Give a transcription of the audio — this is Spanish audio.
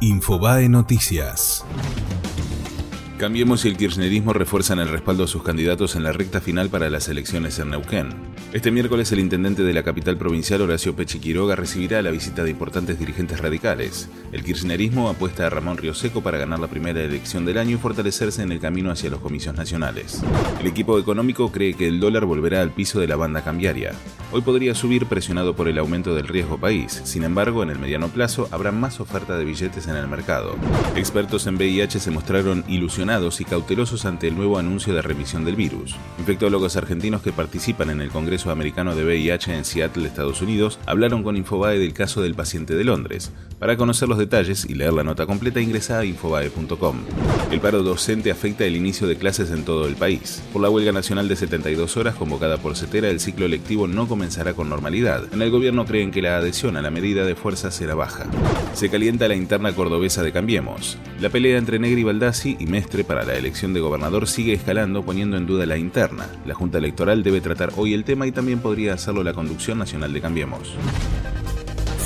Infobae Noticias. Cambiemos y el kirchnerismo refuerzan el respaldo a sus candidatos en la recta final para las elecciones en Neuquén. Este miércoles el intendente de la capital provincial, Horacio Pechi Quiroga, recibirá la visita de importantes dirigentes radicales. El kirchnerismo apuesta a Ramón Rioseco para ganar la primera elección del año y fortalecerse en el camino hacia los comicios nacionales. El equipo económico cree que el dólar volverá al piso de la banda cambiaria. Hoy podría subir presionado por el aumento del riesgo país. Sin embargo, en el mediano plazo habrá más oferta de billetes en el mercado. Expertos en VIH se mostraron ilusionados y cautelosos ante el nuevo anuncio de remisión del virus. Infectólogos argentinos que participan en el Congreso Americano de VIH en Seattle, Estados Unidos, hablaron con Infobae del caso del paciente de Londres. Para conocer los detalles y leer la nota completa, ingresa a infobae.com. El paro docente afecta el inicio de clases en todo el país. Por la huelga nacional de 72 horas convocada por CETERA, el ciclo lectivo no comenzará con normalidad. En el gobierno creen que la adhesión a la medida de fuerza será baja. Se calienta la interna cordobesa de Cambiemos. La pelea entre Negri Baldassi y Mestre para la elección de gobernador sigue escalando poniendo en duda la interna. La Junta Electoral debe tratar hoy el tema y también podría hacerlo la Conducción Nacional de Cambiemos.